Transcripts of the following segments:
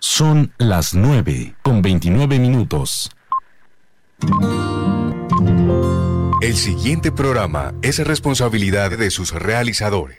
Son las 9 con 29 minutos. El siguiente programa es responsabilidad de sus realizadores.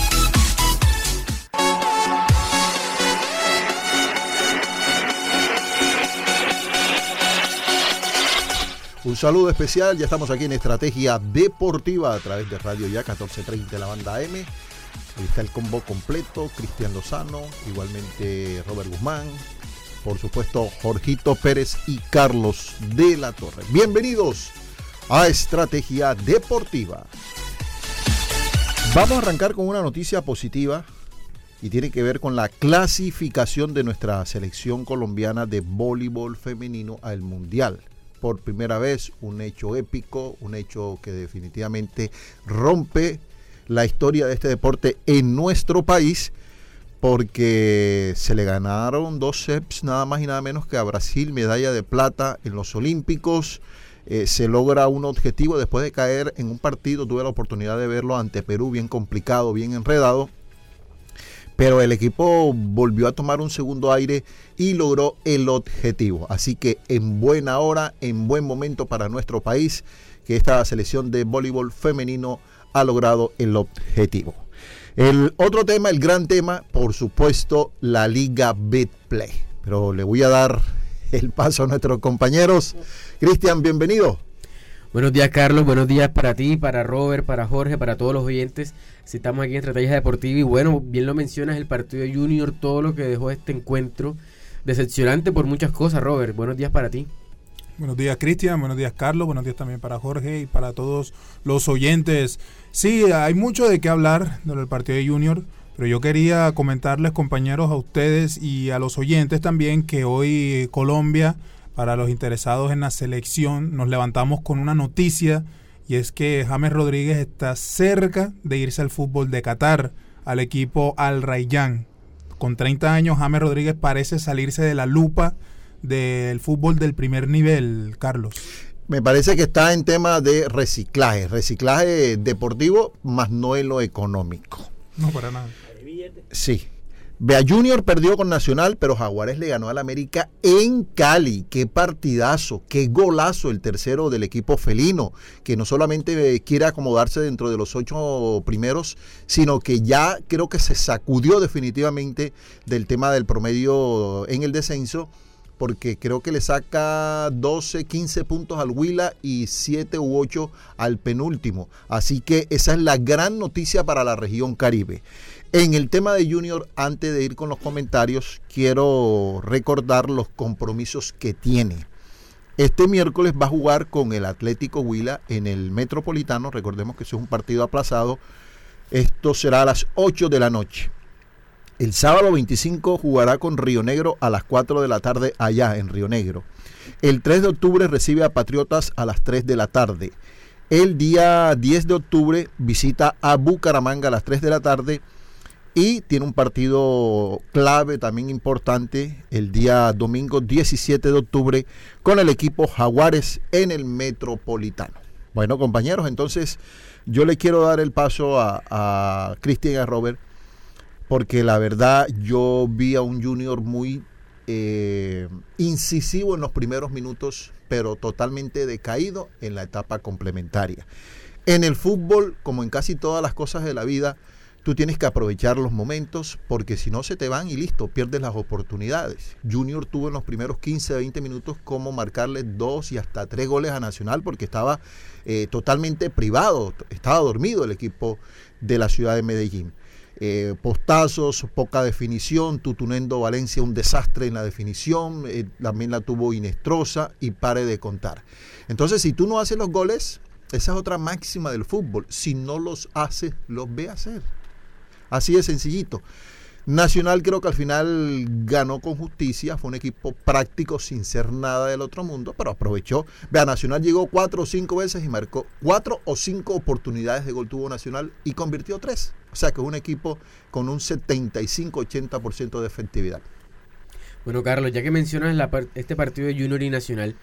Un saludo especial, ya estamos aquí en Estrategia Deportiva a través de Radio Ya 1430 la banda M. Ahí está el combo completo, Cristian Lozano, igualmente Robert Guzmán, por supuesto Jorgito Pérez y Carlos de la Torre. Bienvenidos a Estrategia Deportiva. Vamos a arrancar con una noticia positiva y tiene que ver con la clasificación de nuestra selección colombiana de voleibol femenino al Mundial por primera vez, un hecho épico, un hecho que definitivamente rompe la historia de este deporte en nuestro país, porque se le ganaron dos sets nada más y nada menos que a Brasil, medalla de plata en los Olímpicos. Eh, se logra un objetivo después de caer en un partido, tuve la oportunidad de verlo ante Perú, bien complicado, bien enredado, pero el equipo volvió a tomar un segundo aire y logró el objetivo. Así que en buena hora, en buen momento para nuestro país, que esta selección de voleibol femenino ha logrado el objetivo. El otro tema, el gran tema, por supuesto, la Liga Betplay. Pero le voy a dar el paso a nuestros compañeros. Cristian, bienvenido. Buenos días, Carlos. Buenos días para ti, para Robert, para Jorge, para todos los oyentes. Si estamos aquí en Estrategia Deportiva y bueno, bien lo mencionas, el partido Junior, todo lo que dejó este encuentro. Decepcionante por muchas cosas, Robert. Buenos días para ti. Buenos días, Cristian. Buenos días, Carlos. Buenos días también para Jorge y para todos los oyentes. Sí, hay mucho de qué hablar del partido de Junior, pero yo quería comentarles, compañeros, a ustedes y a los oyentes también que hoy Colombia para los interesados en la selección, nos levantamos con una noticia y es que James Rodríguez está cerca de irse al fútbol de Qatar, al equipo Al Rayyan. Con 30 años, James Rodríguez parece salirse de la lupa del fútbol del primer nivel, Carlos. Me parece que está en tema de reciclaje, reciclaje deportivo, más no en lo económico. No, para nada. Sí, Vea Junior perdió con Nacional, pero Jaguares le ganó al América en Cali. Qué partidazo, qué golazo el tercero del equipo felino, que no solamente quiere acomodarse dentro de los ocho primeros, sino que ya creo que se sacudió definitivamente del tema del promedio en el descenso porque creo que le saca 12, 15 puntos al Huila y 7 u 8 al penúltimo. Así que esa es la gran noticia para la región Caribe. En el tema de Junior, antes de ir con los comentarios, quiero recordar los compromisos que tiene. Este miércoles va a jugar con el Atlético Huila en el Metropolitano. Recordemos que eso es un partido aplazado. Esto será a las 8 de la noche. El sábado 25 jugará con Río Negro a las 4 de la tarde allá en Río Negro. El 3 de octubre recibe a Patriotas a las 3 de la tarde. El día 10 de octubre visita a Bucaramanga a las 3 de la tarde y tiene un partido clave también importante el día domingo 17 de octubre con el equipo Jaguares en el Metropolitano. Bueno compañeros, entonces yo le quiero dar el paso a, Cristian y a Robert porque la verdad yo vi a un junior muy eh, incisivo en los primeros minutos, pero totalmente decaído en la etapa complementaria. En el fútbol, como en casi todas las cosas de la vida, Tú tienes que aprovechar los momentos porque si no se te van y listo, pierdes las oportunidades. Junior tuvo en los primeros 15, 20 minutos como marcarle dos y hasta tres goles a Nacional porque estaba eh, totalmente privado, estaba dormido el equipo de la ciudad de Medellín. Eh, postazos, poca definición, Tutunendo Valencia un desastre en la definición, eh, también la tuvo Inestrosa y pare de contar. Entonces, si tú no haces los goles, esa es otra máxima del fútbol, si no los haces, los ve hacer. Así de sencillito. Nacional creo que al final ganó con justicia, fue un equipo práctico sin ser nada del otro mundo, pero aprovechó. Vea, Nacional llegó cuatro o cinco veces y marcó cuatro o cinco oportunidades de gol tuvo Nacional y convirtió tres. O sea que es un equipo con un 75-80% de efectividad. Bueno, Carlos, ya que mencionas este partido de Junior y Nacional,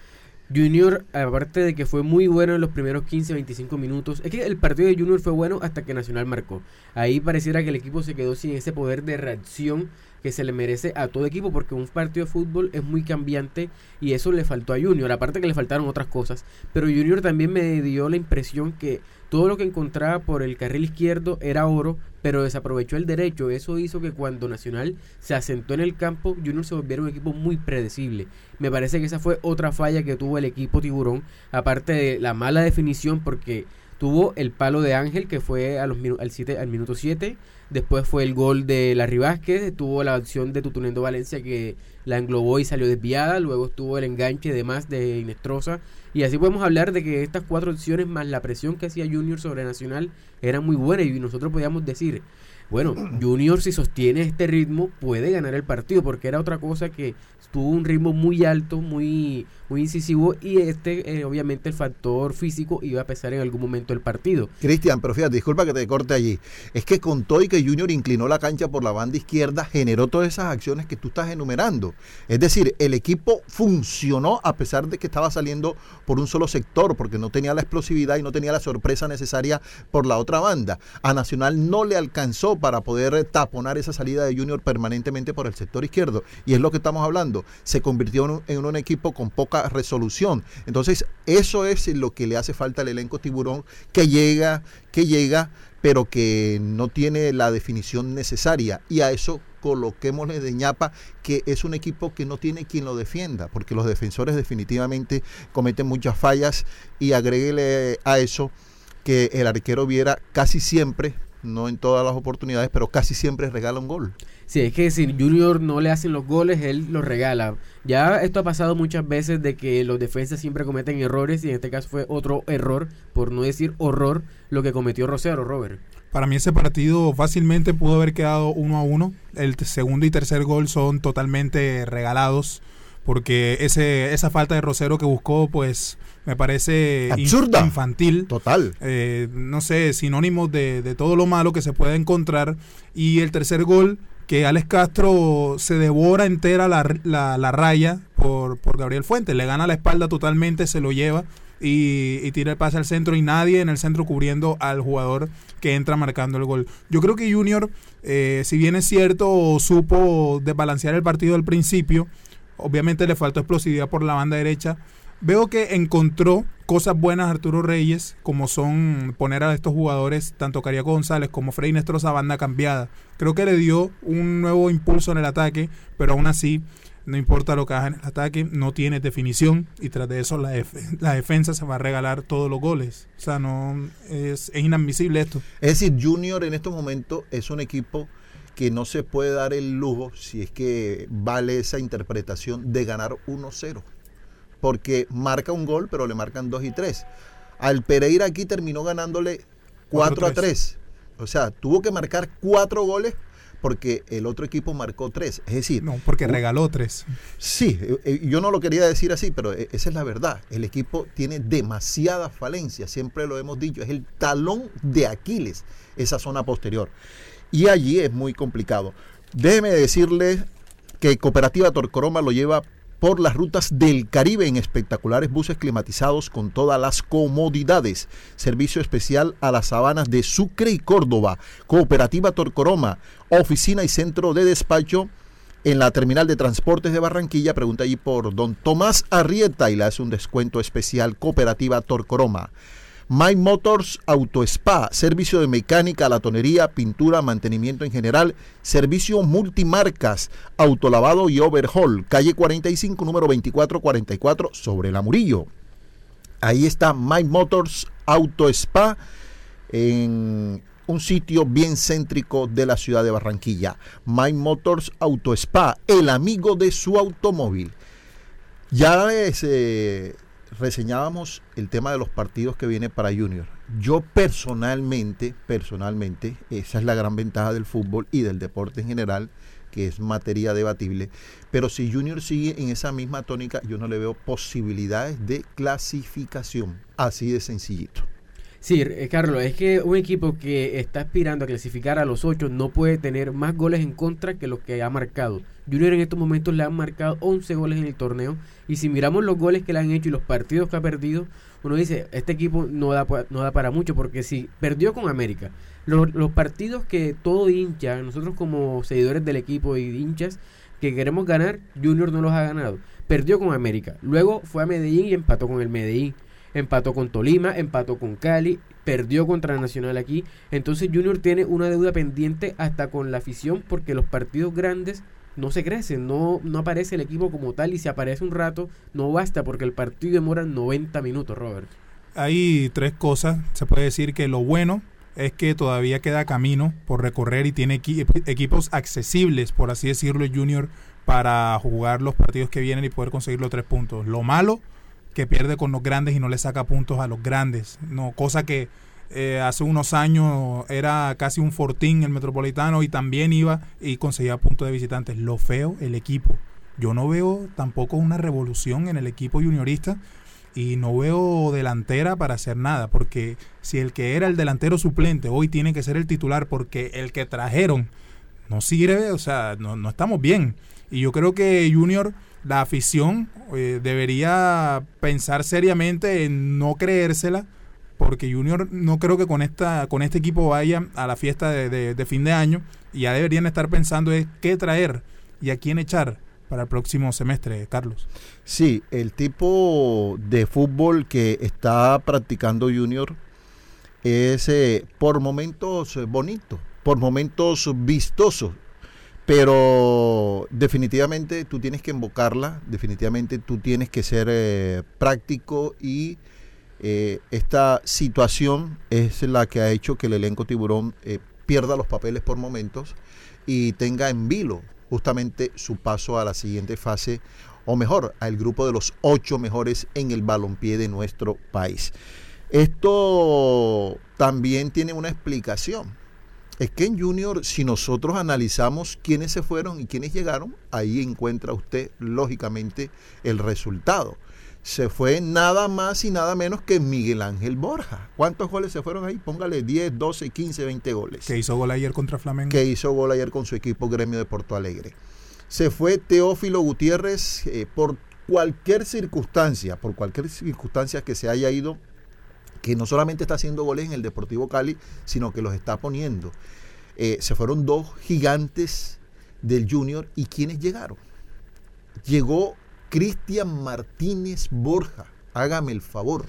Junior, aparte de que fue muy bueno en los primeros 15, 25 minutos, es que el partido de Junior fue bueno hasta que Nacional marcó. Ahí pareciera que el equipo se quedó sin ese poder de reacción que se le merece a todo equipo porque un partido de fútbol es muy cambiante y eso le faltó a Junior, aparte que le faltaron otras cosas, pero Junior también me dio la impresión que todo lo que encontraba por el carril izquierdo era oro, pero desaprovechó el derecho. Eso hizo que cuando Nacional se asentó en el campo, Junior se volviera un equipo muy predecible. Me parece que esa fue otra falla que tuvo el equipo Tiburón, aparte de la mala definición, porque tuvo el palo de Ángel que fue a los al, siete, al minuto 7 Después fue el gol de Larry Vázquez, tuvo la acción de Tutunendo Valencia que la englobó y salió desviada, luego estuvo el enganche de más de Inestrosa. Y así podemos hablar de que estas cuatro opciones más la presión que hacía Junior sobre Nacional eran muy buenas y nosotros podíamos decir, bueno, Junior si sostiene este ritmo puede ganar el partido porque era otra cosa que tuvo un ritmo muy alto, muy, muy incisivo y este, eh, obviamente, el factor físico iba a pesar en algún momento el partido. Cristian, pero fíjate, disculpa que te corte allí. Es que con todo y que Junior inclinó la cancha por la banda izquierda, generó todas esas acciones que tú estás enumerando. Es decir, el equipo funcionó a pesar de que estaba saliendo por un solo sector, porque no tenía la explosividad y no tenía la sorpresa necesaria por la otra banda. A Nacional no le alcanzó para poder taponar esa salida de Junior permanentemente por el sector izquierdo. Y es lo que estamos hablando se convirtió en un, equipo con poca resolución. Entonces, eso es lo que le hace falta al elenco tiburón, que llega, que llega, pero que no tiene la definición necesaria. Y a eso coloquémosle de ñapa que es un equipo que no tiene quien lo defienda, porque los defensores definitivamente cometen muchas fallas y agréguele a eso que el arquero viera casi siempre, no en todas las oportunidades, pero casi siempre regala un gol. Sí, es que si Junior no le hacen los goles, él los regala. Ya esto ha pasado muchas veces de que los defensas siempre cometen errores y en este caso fue otro error, por no decir horror, lo que cometió Rosero, Robert. Para mí ese partido fácilmente pudo haber quedado uno a uno. El segundo y tercer gol son totalmente regalados porque ese esa falta de Rosero que buscó pues me parece Absurda. infantil. Total. Eh, no sé, sinónimos de, de todo lo malo que se puede encontrar. Y el tercer gol que Alex Castro se devora entera la, la, raya por, por, Gabriel Fuentes. Le gana la espalda totalmente, se lo lleva y, tira el pase al centro y nadie en el centro cubriendo al jugador que entra marcando el gol. Yo creo que Junior, eh, si bien es cierto, supo desbalancear el partido al principio, obviamente le faltó explosividad por la banda derecha. Veo que encontró cosas buenas Arturo Reyes, como son poner a estos jugadores, tanto Cariaco González como Frey Nestroza, banda cambiada. Creo que le dio un nuevo impulso en el ataque, pero aún así, no importa lo que haga en el ataque, no tiene definición y tras de eso la, la defensa se va a regalar todos los goles. O sea, no es, es inadmisible esto. Es decir, Junior en estos momentos es un equipo que no se puede dar el lujo, si es que vale esa interpretación, de ganar 1-0 porque marca un gol, pero le marcan dos y tres. Al Pereira aquí terminó ganándole 4 a 3. O sea, tuvo que marcar cuatro goles porque el otro equipo marcó tres. Es decir, no, porque regaló tres. Sí, eh, eh, yo no lo quería decir así, pero eh, esa es la verdad. El equipo tiene demasiadas falencias, siempre lo hemos dicho, es el talón de Aquiles, esa zona posterior. Y allí es muy complicado. Déjeme decirle que Cooperativa Torcoroma lo lleva por las rutas del Caribe en espectaculares buses climatizados con todas las comodidades. Servicio especial a las sabanas de Sucre y Córdoba. Cooperativa Torcoroma. Oficina y centro de despacho en la terminal de transportes de Barranquilla. Pregunta allí por don Tomás Arrieta y le hace un descuento especial. Cooperativa Torcoroma. My Motors Auto Spa, servicio de mecánica, latonería, pintura, mantenimiento en general, servicio multimarcas, autolavado y overhaul, calle 45, número 2444, sobre la Murillo. Ahí está My Motors Auto Spa en un sitio bien céntrico de la ciudad de Barranquilla. My Motors Auto Spa, el amigo de su automóvil. Ya es, reseñábamos el tema de los partidos que viene para Junior. Yo personalmente, personalmente, esa es la gran ventaja del fútbol y del deporte en general, que es materia debatible. Pero si Junior sigue en esa misma tónica, yo no le veo posibilidades de clasificación. Así de sencillito. Sí, eh, Carlos, es que un equipo que está aspirando a clasificar a los ocho no puede tener más goles en contra que los que ha marcado. Junior en estos momentos le han marcado 11 goles en el torneo y si miramos los goles que le han hecho y los partidos que ha perdido, uno dice, este equipo no da, no da para mucho porque si perdió con América, los partidos que todo hincha, nosotros como seguidores del equipo y hinchas que queremos ganar, Junior no los ha ganado. Perdió con América, luego fue a Medellín y empató con el Medellín empató con Tolima, empató con Cali, perdió contra Nacional aquí. Entonces Junior tiene una deuda pendiente hasta con la afición porque los partidos grandes no se crecen, no, no aparece el equipo como tal y si aparece un rato no basta porque el partido demora 90 minutos, Robert. Hay tres cosas. Se puede decir que lo bueno es que todavía queda camino por recorrer y tiene equipos accesibles, por así decirlo, Junior para jugar los partidos que vienen y poder conseguir los tres puntos. Lo malo que pierde con los grandes y no le saca puntos a los grandes. No, cosa que eh, hace unos años era casi un fortín el Metropolitano y también iba y conseguía puntos de visitantes. Lo feo, el equipo. Yo no veo tampoco una revolución en el equipo juniorista y no veo delantera para hacer nada, porque si el que era el delantero suplente hoy tiene que ser el titular porque el que trajeron no sirve, o sea, no, no estamos bien. Y yo creo que Junior la afición eh, debería pensar seriamente en no creérsela, porque Junior no creo que con esta con este equipo vaya a la fiesta de, fin de año y ya deberían estar pensando en qué traer y a quién echar para el próximo semestre, Carlos. Sí, el tipo de fútbol que está practicando Junior es eh, por momentos bonito, por momentos vistoso pero definitivamente tú tienes que invocarla, definitivamente tú tienes que ser eh, práctico y eh, esta situación es la que ha hecho que el elenco tiburón eh, pierda los papeles por momentos y tenga en vilo justamente su paso a la siguiente fase o mejor, al grupo de los ocho mejores en el balompié de nuestro país. Esto también tiene una explicación es que en Junior, si nosotros analizamos quiénes se fueron y quiénes llegaron, ahí encuentra usted lógicamente el resultado. Se fue nada más y nada menos que Miguel Ángel Borja. ¿Cuántos goles se fueron ahí? Póngale 10, 12, 15, 20 goles. Que hizo gol ayer contra Flamengo. Que hizo gol ayer con su equipo Gremio de Porto Alegre. Se fue Teófilo Gutiérrez eh, por cualquier circunstancia, por cualquier circunstancia que se haya ido que no solamente está haciendo goles en el Deportivo Cali, sino que los está poniendo. Eh, se fueron dos gigantes del Junior y ¿quiénes llegaron? Llegó Cristian Martínez Borja, hágame el favor.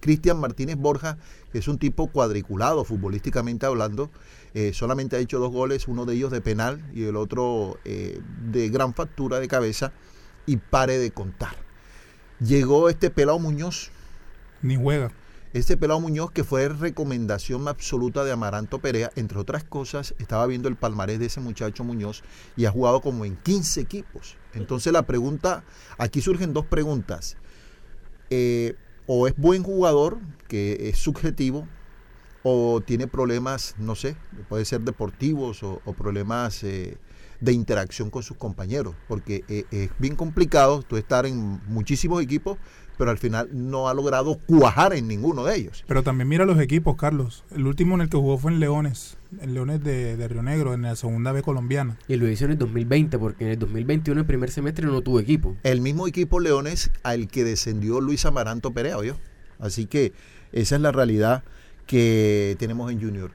Cristian Martínez Borja es un tipo cuadriculado futbolísticamente hablando, eh, solamente ha hecho dos goles, uno de ellos de penal y el otro eh, de gran factura de cabeza y pare de contar. Llegó este pelado Muñoz. Ni juega. Este pelado Muñoz, que fue recomendación absoluta de Amaranto Perea, entre otras cosas, estaba viendo el palmarés de ese muchacho Muñoz y ha jugado como en 15 equipos. Entonces la pregunta, aquí surgen dos preguntas. Eh, o es buen jugador, que es subjetivo, o tiene problemas, no sé, puede ser deportivos o, problemas eh, de interacción con sus compañeros, porque eh, es bien complicado tú estar en muchísimos equipos, pero al final no ha logrado cuajar en ninguno de ellos. Pero también mira los equipos, Carlos. El último en el que jugó fue en Leones, en Leones de, Río Negro, en la segunda B colombiana. Y lo hizo en el 2020, porque en el 2021, el primer semestre, no tuvo equipo. El mismo equipo Leones al que descendió Luis Amaranto Perea, ¿oyó? Así que esa es la realidad que tenemos en Junior.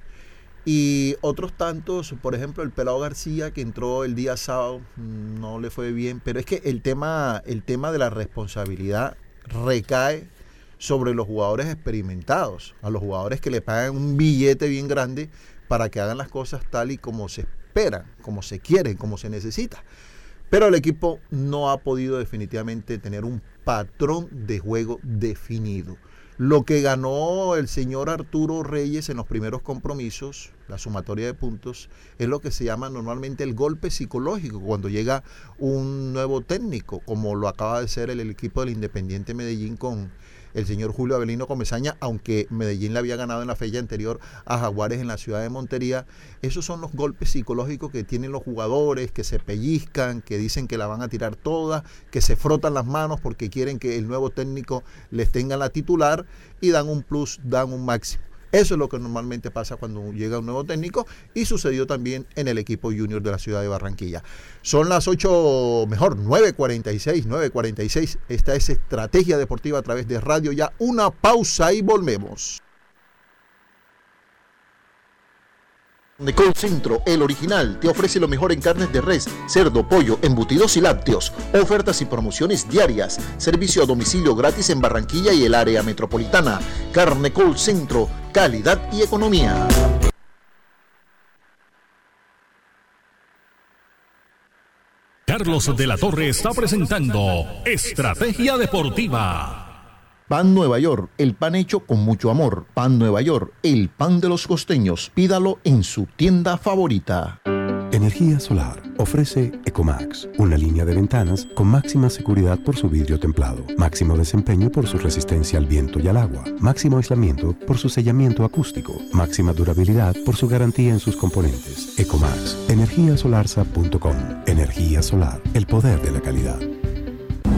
Y otros tantos, por ejemplo, el Pelado García que entró el día sábado, mm, no le fue bien, pero es que el tema, el tema de la responsabilidad recae sobre los jugadores experimentados, a los jugadores que le pagan un billete bien grande para que hagan las cosas tal y como se esperan, como se quieren, como se necesita. Pero el equipo no ha podido definitivamente tener un patrón de juego definido. Lo que ganó el señor Arturo Reyes en los primeros compromisos, la sumatoria de puntos, es lo que se llama normalmente el golpe psicológico cuando llega un nuevo técnico, como lo acaba de ser el, el equipo del Independiente Medellín con el señor Julio Avelino Comesaña, aunque Medellín le había ganado en la fecha anterior a Jaguares en la ciudad de Montería. Esos son los golpes psicológicos que tienen los jugadores, que se pellizcan, que dicen que la van a tirar todas, que se frotan las manos porque quieren que el nuevo técnico les tenga la titular y dan un plus, dan un máximo. Eso es lo que normalmente pasa cuando llega un nuevo técnico y sucedió también en el equipo junior de la ciudad de Barranquilla. Son las 8, mejor, 9.46, 9.46. Esta es Estrategia Deportiva a través de Radio Ya. Una pausa y volvemos. Nicole Centro, el original, te ofrece lo mejor en carnes de res, cerdo, pollo, embutidos y lácteos. Ofertas y promociones diarias. Servicio a domicilio gratis en Barranquilla y el área metropolitana. Carne Col Centro, calidad y economía. Carlos de la Torre está presentando Estrategia Deportiva. Pan Nueva York, el pan hecho con mucho amor. Pan Nueva York, el pan de los costeños. Pídalo en su tienda favorita. Energía Solar ofrece Ecomax, una línea de ventanas con máxima seguridad por su vidrio templado, máximo desempeño por su resistencia al viento y al agua, máximo aislamiento por su sellamiento acústico, máxima durabilidad por su garantía en sus componentes. Ecomax, energiasolarsa.com. Energía solar, el poder de la calidad.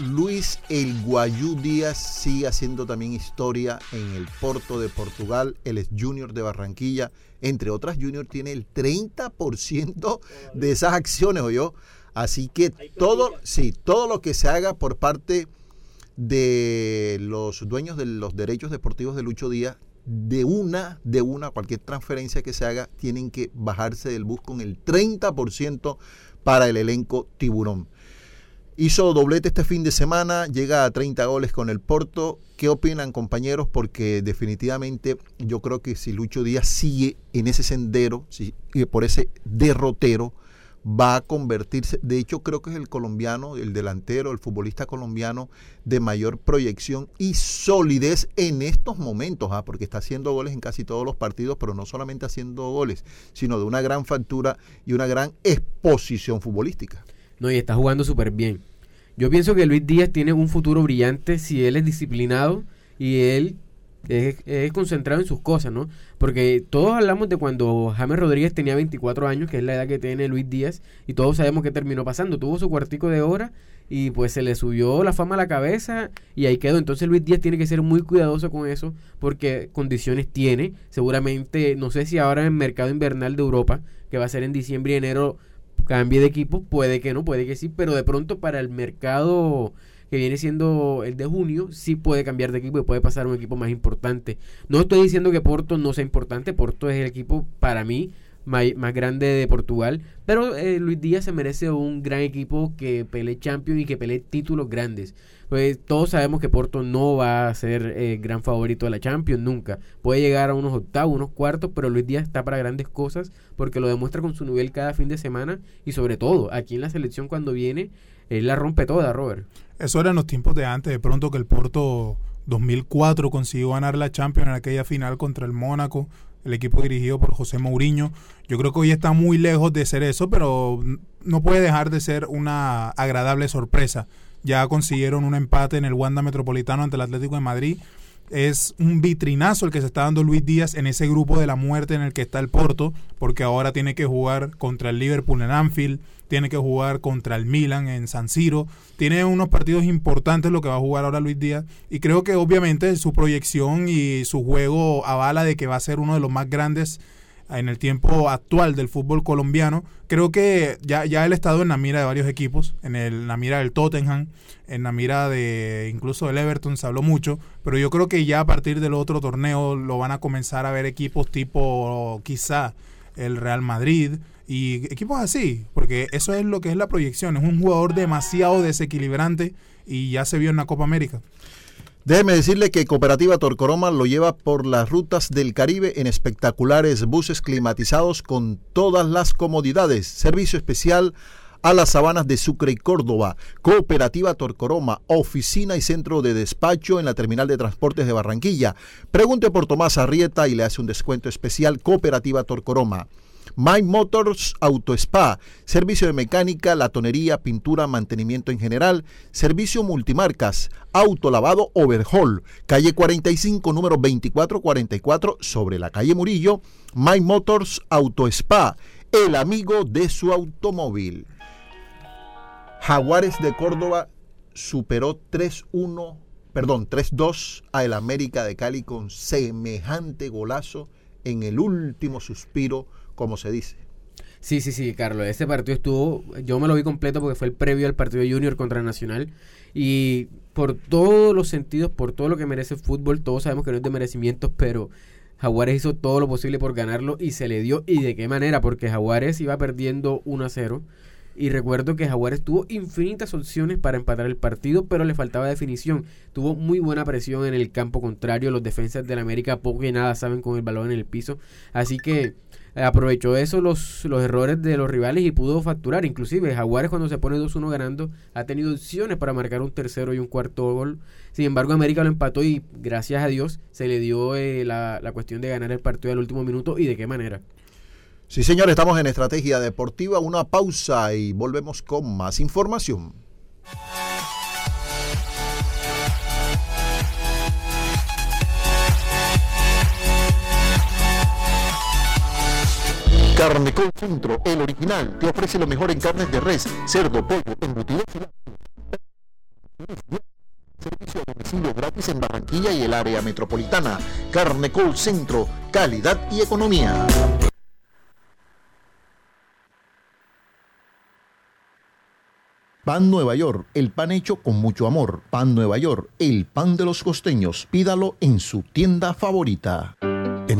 Luis El Guayú Díaz sigue haciendo también historia en el Porto de Portugal. Él es junior de Barranquilla. Entre otras, Junior tiene el 30% de esas acciones, yo. Así que todo, sí, todo lo que se haga por parte de los dueños de los derechos deportivos de Lucho Díaz, de una, de una, cualquier transferencia que se haga, tienen que bajarse del bus con el 30% para el elenco tiburón. Hizo doblete este fin de semana, llega a 30 goles con el Porto. ¿Qué opinan compañeros? Porque definitivamente yo creo que si Lucho Díaz sigue en ese sendero, si, por ese derrotero, va a convertirse, de hecho creo que es el colombiano, el delantero, el futbolista colombiano de mayor proyección y solidez en estos momentos, ¿ah? porque está haciendo goles en casi todos los partidos, pero no solamente haciendo goles, sino de una gran factura y una gran exposición futbolística. No, y está jugando súper bien. Yo pienso que Luis Díaz tiene un futuro brillante si él es disciplinado y él es, es, concentrado en sus cosas, ¿no? Porque todos hablamos de cuando James Rodríguez tenía 24 años, que es la edad que tiene Luis Díaz, y todos sabemos qué terminó pasando. Tuvo su cuartico de hora y pues se le subió la fama a la cabeza y ahí quedó. Entonces Luis Díaz tiene que ser muy cuidadoso con eso porque condiciones tiene. Seguramente, no sé si ahora en el mercado invernal de Europa, que va a ser en diciembre y enero, cambie de equipo, puede que no, puede que sí, pero de pronto para el mercado que viene siendo el de junio, sí puede cambiar de equipo y puede pasar a un equipo más importante. No estoy diciendo que Porto no sea importante, Porto es el equipo para mí más grande de Portugal. Pero eh, Luis Díaz se merece un gran equipo que pelee Champions y que pelee títulos grandes. Pues todos sabemos que Porto no va a ser eh, gran favorito de la Champions nunca. Puede llegar a unos octavos, unos cuartos, pero Luis Díaz está para grandes cosas porque lo demuestra con su nivel cada fin de semana y sobre todo aquí en la selección cuando viene, él la rompe toda, Robert. Eso era en los tiempos de antes, de pronto que el Porto 2004 consiguió ganar la Champions en aquella final contra el Mónaco, el equipo dirigido por José Mourinho. Yo creo que hoy está muy lejos de ser eso, pero no puede dejar de ser una agradable sorpresa. Ya consiguieron un empate en el Wanda Metropolitano ante el Atlético de Madrid. Es un vitrinazo el que se está dando Luis Díaz en ese grupo de la muerte en el que está el Porto, porque ahora tiene que jugar contra el Liverpool en Anfield, tiene que jugar contra el Milan en San Siro, tiene unos partidos importantes lo que va a jugar ahora Luis Díaz y creo que obviamente su proyección y su juego avala de que va a ser uno de los más grandes en el tiempo actual del fútbol colombiano. Creo que ya, ya él ha estado en la mira de varios equipos, en, el, en la mira del Tottenham, en la mira de incluso del Everton, se habló mucho, pero yo creo que ya a partir del otro torneo lo van a comenzar a ver equipos tipo quizá el Real Madrid y equipos así, porque eso es lo que es la proyección, es un jugador demasiado desequilibrante y ya se vio en la Copa América. Déjeme decirle que Cooperativa Torcoroma lo lleva por las rutas del Caribe en espectaculares buses climatizados con todas las comodidades. Servicio especial a las sabanas de Sucre y Córdoba. Cooperativa Torcoroma, oficina y centro de despacho en la terminal de transportes de Barranquilla. Pregunte por Tomás Arrieta y le hace un descuento especial. Cooperativa Torcoroma. My Motors Auto Spa, servicio de mecánica, latonería, pintura, mantenimiento en general, servicio multimarcas, autolavado overhaul, calle 45, número 2444, sobre la calle Murillo, My Motors Auto Spa, el amigo de su automóvil. Jaguares de Córdoba superó 3-1, perdón, 3-2 a el América de Cali con semejante golazo en el último suspiro como se dice. Sí, sí, sí, Carlos. Ese partido estuvo, yo me lo vi completo porque fue el previo al partido Junior contra Nacional. Y por todos los sentidos, por todo lo que merece el fútbol, todos sabemos que no es de merecimientos, pero Jaguares hizo todo lo posible por ganarlo y se le dio. ¿Y de qué manera? Porque Jaguares iba perdiendo 1 a 0. Y recuerdo que Jaguares tuvo infinitas opciones para empatar el partido, pero le faltaba definición. Tuvo muy buena presión en el campo contrario. Los defensas del América poco y nada saben con el balón en el piso. Así que aprovechó eso los, los errores de los rivales y pudo facturar. Inclusive Jaguares cuando se pone 2-1 ganando ha tenido opciones para marcar un tercero y un cuarto gol. Sin embargo América lo empató y gracias a Dios se le dio eh, la, la cuestión de ganar el partido al último minuto y de qué manera. Sí, señor, estamos en Estrategia Deportiva. Una pausa y volvemos con más información. Carnecol Centro, el original, te ofrece lo mejor en carnes de res, cerdo, pollo, embutidos y Servicio a domicilio gratis en Barranquilla y el área metropolitana. Carnecol Centro, calidad y economía. Pan Nueva York, el pan hecho con mucho amor. Pan Nueva York, el pan de los costeños. Pídalo en su tienda favorita.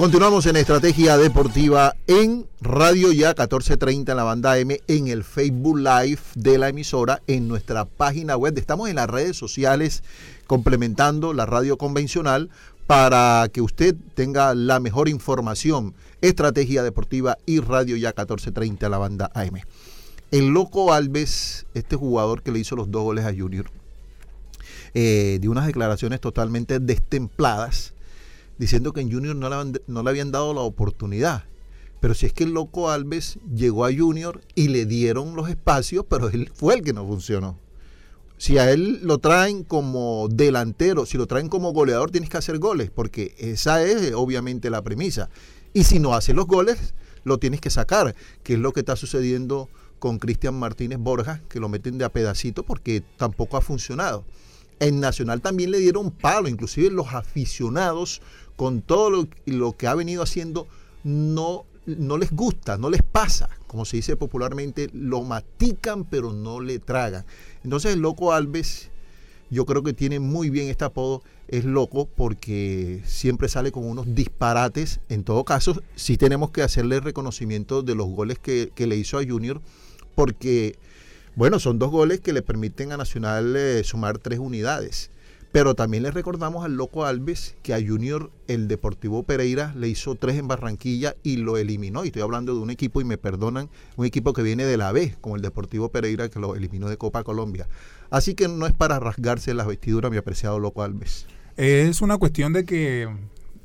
Continuamos en Estrategia Deportiva en Radio Ya 1430 en la banda M, en el Facebook Live de la emisora, en nuestra página web. Estamos en las redes sociales complementando la radio convencional para que usted tenga la mejor información. Estrategia Deportiva y Radio Ya 1430 en la banda AM. El Loco Alves, este jugador que le hizo los dos goles a Junior, eh, de unas declaraciones totalmente destempladas diciendo que en Junior no le, no le habían dado la oportunidad. Pero si es que el loco Alves llegó a Junior y le dieron los espacios, pero él fue el que no funcionó. Si a él lo traen como delantero, si lo traen como goleador, tienes que hacer goles, porque esa es obviamente la premisa. Y si no hace los goles, lo tienes que sacar, que es lo que está sucediendo con Cristian Martínez Borja, que lo meten de a pedacito porque tampoco ha funcionado. En Nacional también le dieron palo, inclusive los aficionados con todo lo, que ha venido haciendo, no, no les gusta, no les pasa, como se dice popularmente, lo matican pero no le tragan. Entonces el loco Alves, yo creo que tiene muy bien este apodo, es loco porque siempre sale con unos disparates. En todo caso, sí tenemos que hacerle reconocimiento de los goles que, le hizo a Junior, porque, bueno, son dos goles que le permiten a Nacional eh, sumar tres unidades. Pero también le recordamos al Loco Alves que a Junior el Deportivo Pereira le hizo tres en Barranquilla y lo eliminó. Y estoy hablando de un equipo, y me perdonan, un equipo que viene de la B, como el Deportivo Pereira que lo eliminó de Copa Colombia. Así que no es para rasgarse las vestiduras, mi apreciado Loco Alves. Es una cuestión de que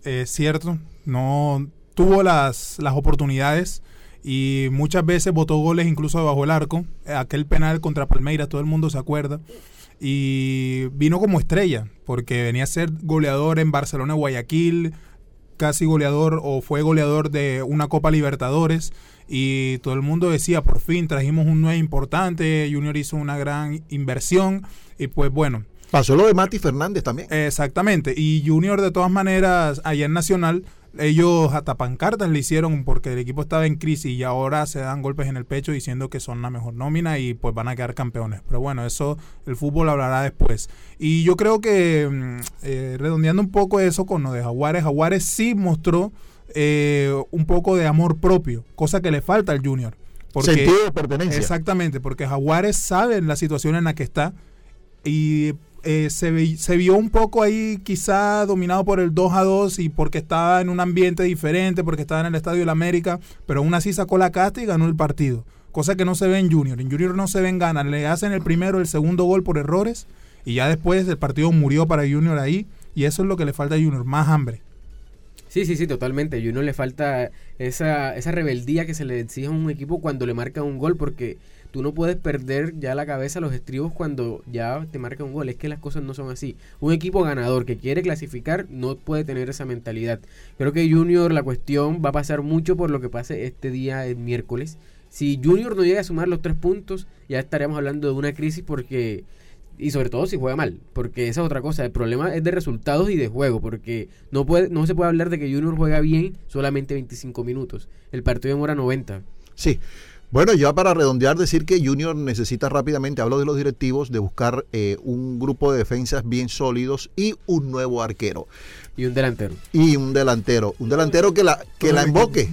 es cierto, no tuvo las, las oportunidades y muchas veces votó goles incluso debajo del arco. Aquel penal contra Palmeiras, todo el mundo se acuerda y vino como estrella, porque venía a ser goleador en Barcelona, Guayaquil, casi goleador o fue goleador de una Copa Libertadores y todo el mundo decía, por fin trajimos un nuevo importante, Junior hizo una gran inversión y pues bueno. Pasó lo de Mati Fernández también. Exactamente, y Junior de todas maneras allá en Nacional ellos hasta pancartas le hicieron porque el equipo estaba en crisis y ahora se dan golpes en el pecho diciendo que son la mejor nómina y pues van a quedar campeones. Pero bueno, eso el fútbol hablará después. Y yo creo que mm, eh, redondeando un poco eso con lo de Jaguares, Jaguares sí mostró eh, un poco de amor propio, cosa que le falta al Junior. Porque, Sentido de pertenencia. Exactamente, porque Jaguares sabe la situación en la que está y eh, se, se, vio un poco ahí quizá dominado por el 2 a 2 y porque estaba en un ambiente diferente, porque estaba en el Estadio de la América, pero aún así sacó la casta y ganó el partido. Cosa que no se ve en Junior. En Junior no se ven ganas. Le hacen el primero, el segundo gol por errores y ya después el partido murió para Junior ahí y eso es lo que le falta a Junior, más hambre. Sí, sí, sí, totalmente. A Junior le falta esa, esa rebeldía que se le exige a un equipo cuando le marca un gol porque tú no puedes perder ya la cabeza los estribos cuando ya te marca un gol. Es que las cosas no son así. Un equipo ganador que quiere clasificar no puede tener esa mentalidad. Creo que Junior la cuestión va a pasar mucho por lo que pase este día, el miércoles. Si Junior no llega a sumar los tres puntos, ya estaríamos hablando de una crisis porque y sobre todo si juega mal, porque esa es otra cosa, el problema es de resultados y de juego, porque no puede no se puede hablar de que Junior juega bien solamente 25 minutos, el partido demora 90. Sí. Bueno, ya para redondear, decir que Junior necesita rápidamente, hablo de los directivos, de buscar eh, un grupo de defensas bien sólidos y un nuevo arquero. Y un delantero. Y un delantero. Un delantero que la, que la invoque.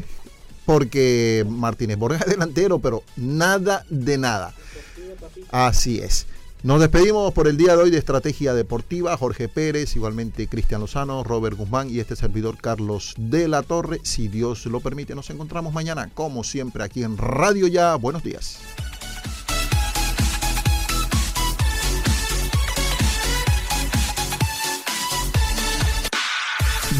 Porque Martínez Borges es delantero, pero nada de nada. Así es. Nos despedimos por el día de hoy de Estrategia Deportiva. Jorge Pérez, igualmente Cristian Lozano, Robert Guzmán y este servidor Carlos de la Torre. Si Dios lo permite, nos encontramos mañana, como siempre, aquí en Radio Ya. Buenos días.